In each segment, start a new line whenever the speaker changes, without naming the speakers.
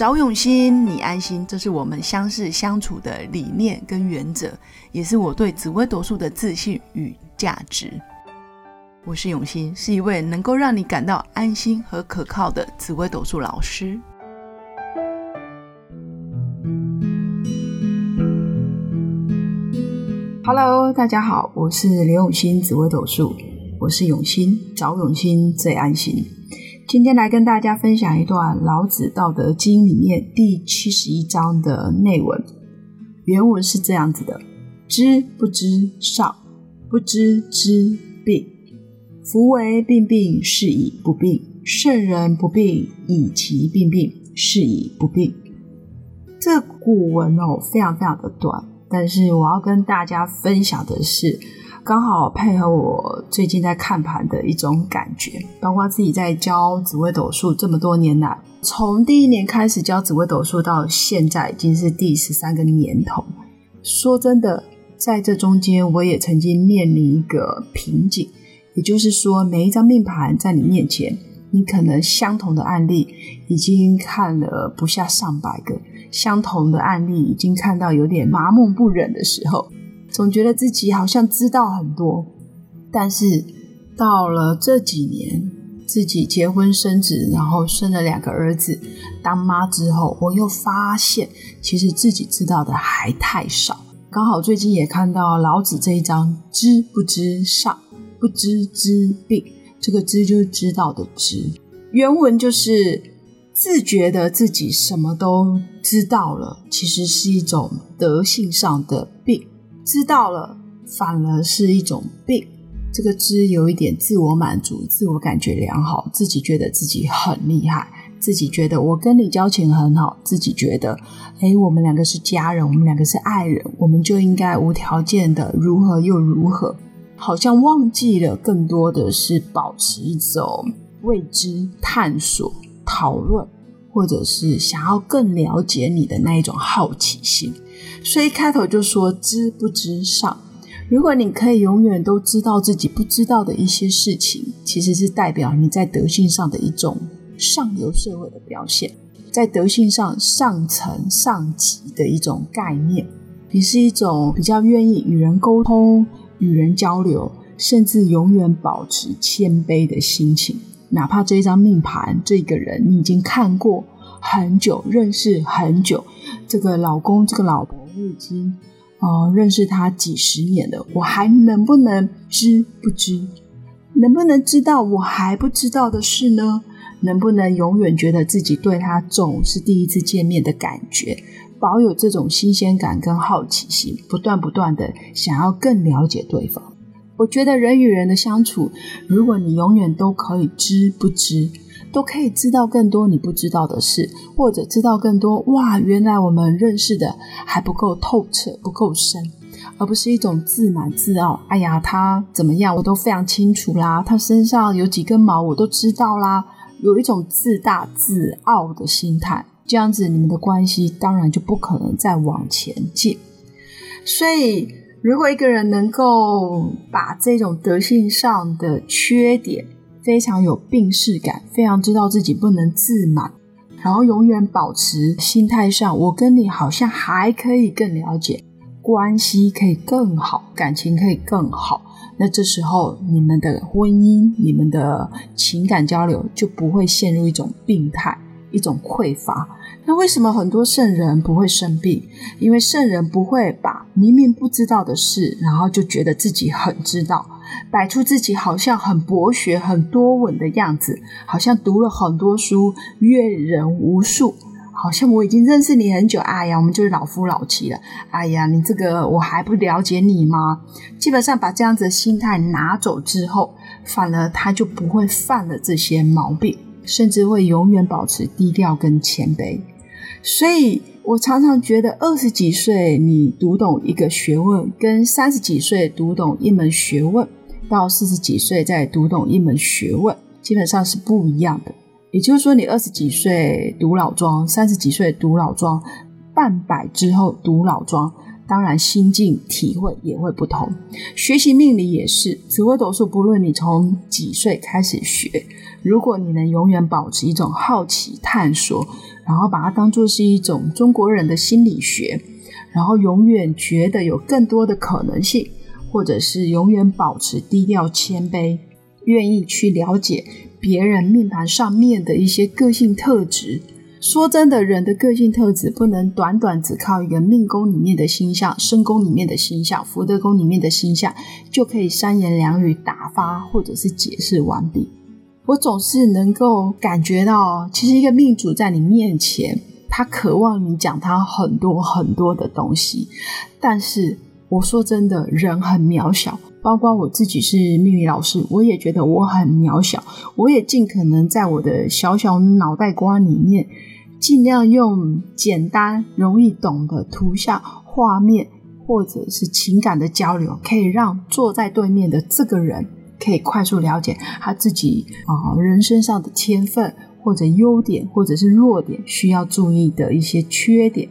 找永新，你安心，这是我们相识相处的理念跟原则，也是我对紫微斗数的自信与价值。我是永新，是一位能够让你感到安心和可靠的紫微斗数老师。Hello，大家好，我是刘永新，紫微斗数，我是永新，找永新最安心。今天来跟大家分享一段《老子道德经》里面第七十一章的内文。原文是这样子的：“知不知少，不知知病。夫为病病，是以不病；圣人不病，以其病病，是以不病。”这古文哦，非常非常的短，但是我要跟大家分享的是。刚好配合我最近在看盘的一种感觉，包括自己在教紫微斗数这么多年来，从第一年开始教紫微斗数到现在，已经是第十三个年头。说真的，在这中间，我也曾经面临一个瓶颈，也就是说，每一张命盘在你面前，你可能相同的案例已经看了不下上百个，相同的案例已经看到有点麻木不忍的时候。总觉得自己好像知道很多，但是到了这几年，自己结婚生子，然后生了两个儿子，当妈之后，我又发现其实自己知道的还太少。刚好最近也看到老子这一章“知不知上，不知知病”，这个“知”就是知道的“知”，原文就是自觉得自己什么都知道了，其实是一种德性上的病。知道了，反而是一种病。这个知有一点自我满足、自我感觉良好，自己觉得自己很厉害，自己觉得我跟你交情很好，自己觉得，哎，我们两个是家人，我们两个是爱人，我们就应该无条件的如何又如何，好像忘记了更多的是保持一种未知、探索、讨论，或者是想要更了解你的那一种好奇心。所以开头就说知不知上，如果你可以永远都知道自己不知道的一些事情，其实是代表你在德性上的一种上流社会的表现，在德性上上层上级的一种概念。你是一种比较愿意与人沟通、与人交流，甚至永远保持谦卑的心情，哪怕这一张命盘，这个人你已经看过很久，认识很久，这个老公，这个老婆。我已经哦认识他几十年了，我还能不能知不知？能不能知道我还不知道的事呢？能不能永远觉得自己对他总是第一次见面的感觉，保有这种新鲜感跟好奇心，不断不断的想要更了解对方？我觉得人与人的相处，如果你永远都可以知不知？都可以知道更多你不知道的事，或者知道更多哇，原来我们认识的还不够透彻、不够深，而不是一种自满自傲。哎呀，他怎么样，我都非常清楚啦。他身上有几根毛，我都知道啦。有一种自大自傲的心态，这样子你们的关系当然就不可能再往前进。所以，如果一个人能够把这种德性上的缺点，非常有病视感，非常知道自己不能自满，然后永远保持心态上，我跟你好像还可以更了解，关系可以更好，感情可以更好。那这时候你们的婚姻、你们的情感交流就不会陷入一种病态、一种匮乏。那为什么很多圣人不会生病？因为圣人不会把明明不知道的事，然后就觉得自己很知道。摆出自己好像很博学、很多闻的样子，好像读了很多书、阅人无数，好像我已经认识你很久。哎呀，我们就是老夫老妻了。哎呀，你这个我还不了解你吗？基本上把这样子的心态拿走之后，反而他就不会犯了这些毛病，甚至会永远保持低调跟谦卑。所以我常常觉得，二十几岁你读懂一个学问，跟三十几岁读懂一门学问。到四十几岁再读懂一门学问，基本上是不一样的。也就是说，你二十几岁读老庄，三十几岁读老庄，半百之后读老庄，当然心境体会也会不同。学习命理也是，紫微斗数，不论你从几岁开始学，如果你能永远保持一种好奇探索，然后把它当做是一种中国人的心理学，然后永远觉得有更多的可能性，或者是永远保持低调谦卑，愿意去了解别人命盘上面的一些个性特质。说真的，人的个性特质不能短短只靠一个命宫里面的星象、身宫里面的星象、福德宫里面的星象就可以三言两语打发或者是解释完毕。我总是能够感觉到，其实一个命主在你面前，他渴望你讲他很多很多的东西。但是我说真的，人很渺小，包括我自己是命理老师，我也觉得我很渺小。我也尽可能在我的小小脑袋瓜里面。尽量用简单、容易懂的图像、画面，或者是情感的交流，可以让坐在对面的这个人可以快速了解他自己啊人身上的天分，或者优点，或者是弱点，需要注意的一些缺点。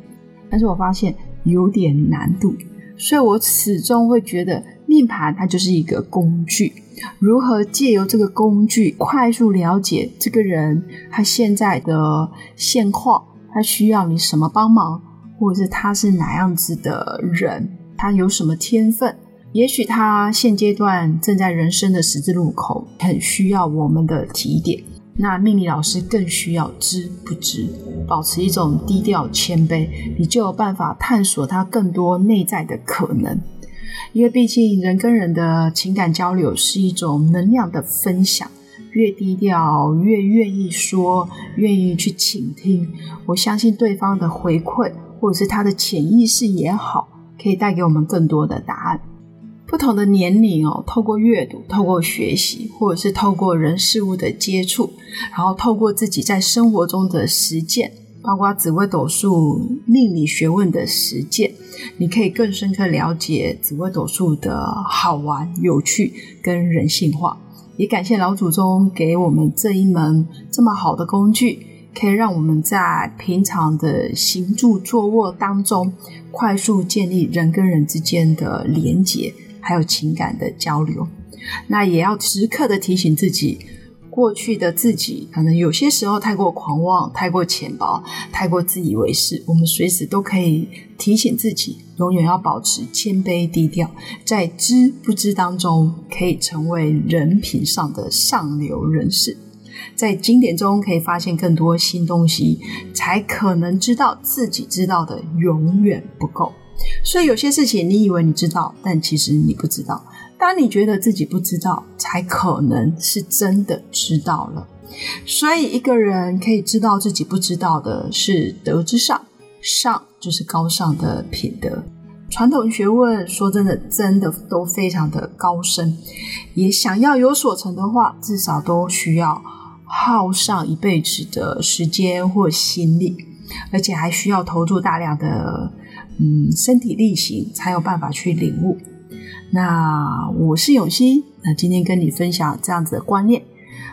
但是我发现有点难度，所以我始终会觉得命盘它就是一个工具。如何借由这个工具快速了解这个人他现在的现况，他需要你什么帮忙，或者是他是哪样子的人，他有什么天分？也许他现阶段正在人生的十字路口，很需要我们的提点。那命理老师更需要知不知，保持一种低调谦卑，你就有办法探索他更多内在的可能。因为毕竟人跟人的情感交流是一种能量的分享，越低调越愿意说，愿意去倾听。我相信对方的回馈，或者是他的潜意识也好，可以带给我们更多的答案。不同的年龄哦，透过阅读、透过学习，或者是透过人事物的接触，然后透过自己在生活中的实践。包括紫微斗数命理学问的实践，你可以更深刻了解紫微斗数的好玩、有趣跟人性化。也感谢老祖宗给我们这一门这么好的工具，可以让我们在平常的行住坐卧当中，快速建立人跟人之间的连结，还有情感的交流。那也要时刻的提醒自己。过去的自己可能有些时候太过狂妄、太过浅薄、太过自以为是。我们随时都可以提醒自己，永远要保持谦卑低调，在知不知当中可以成为人品上的上流人士，在经典中可以发现更多新东西，才可能知道自己知道的永远不够。所以有些事情你以为你知道，但其实你不知道。当你觉得自己不知道，才可能是真的知道了。所以，一个人可以知道自己不知道的，是德之上，上就是高尚的品德。传统学问说真的，真的都非常的高深。也想要有所成的话，至少都需要耗上一辈子的时间或心力，而且还需要投入大量的嗯身体力行，才有办法去领悟。那我是永熙，那今天跟你分享这样子的观念，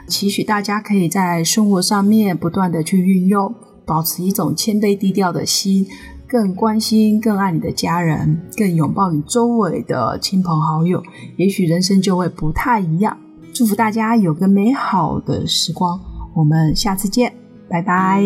期许大家可以在生活上面不断的去运用，保持一种谦卑低调的心，更关心、更爱你的家人，更拥抱你周围的亲朋好友，也许人生就会不太一样。祝福大家有个美好的时光，我们下次见，拜拜。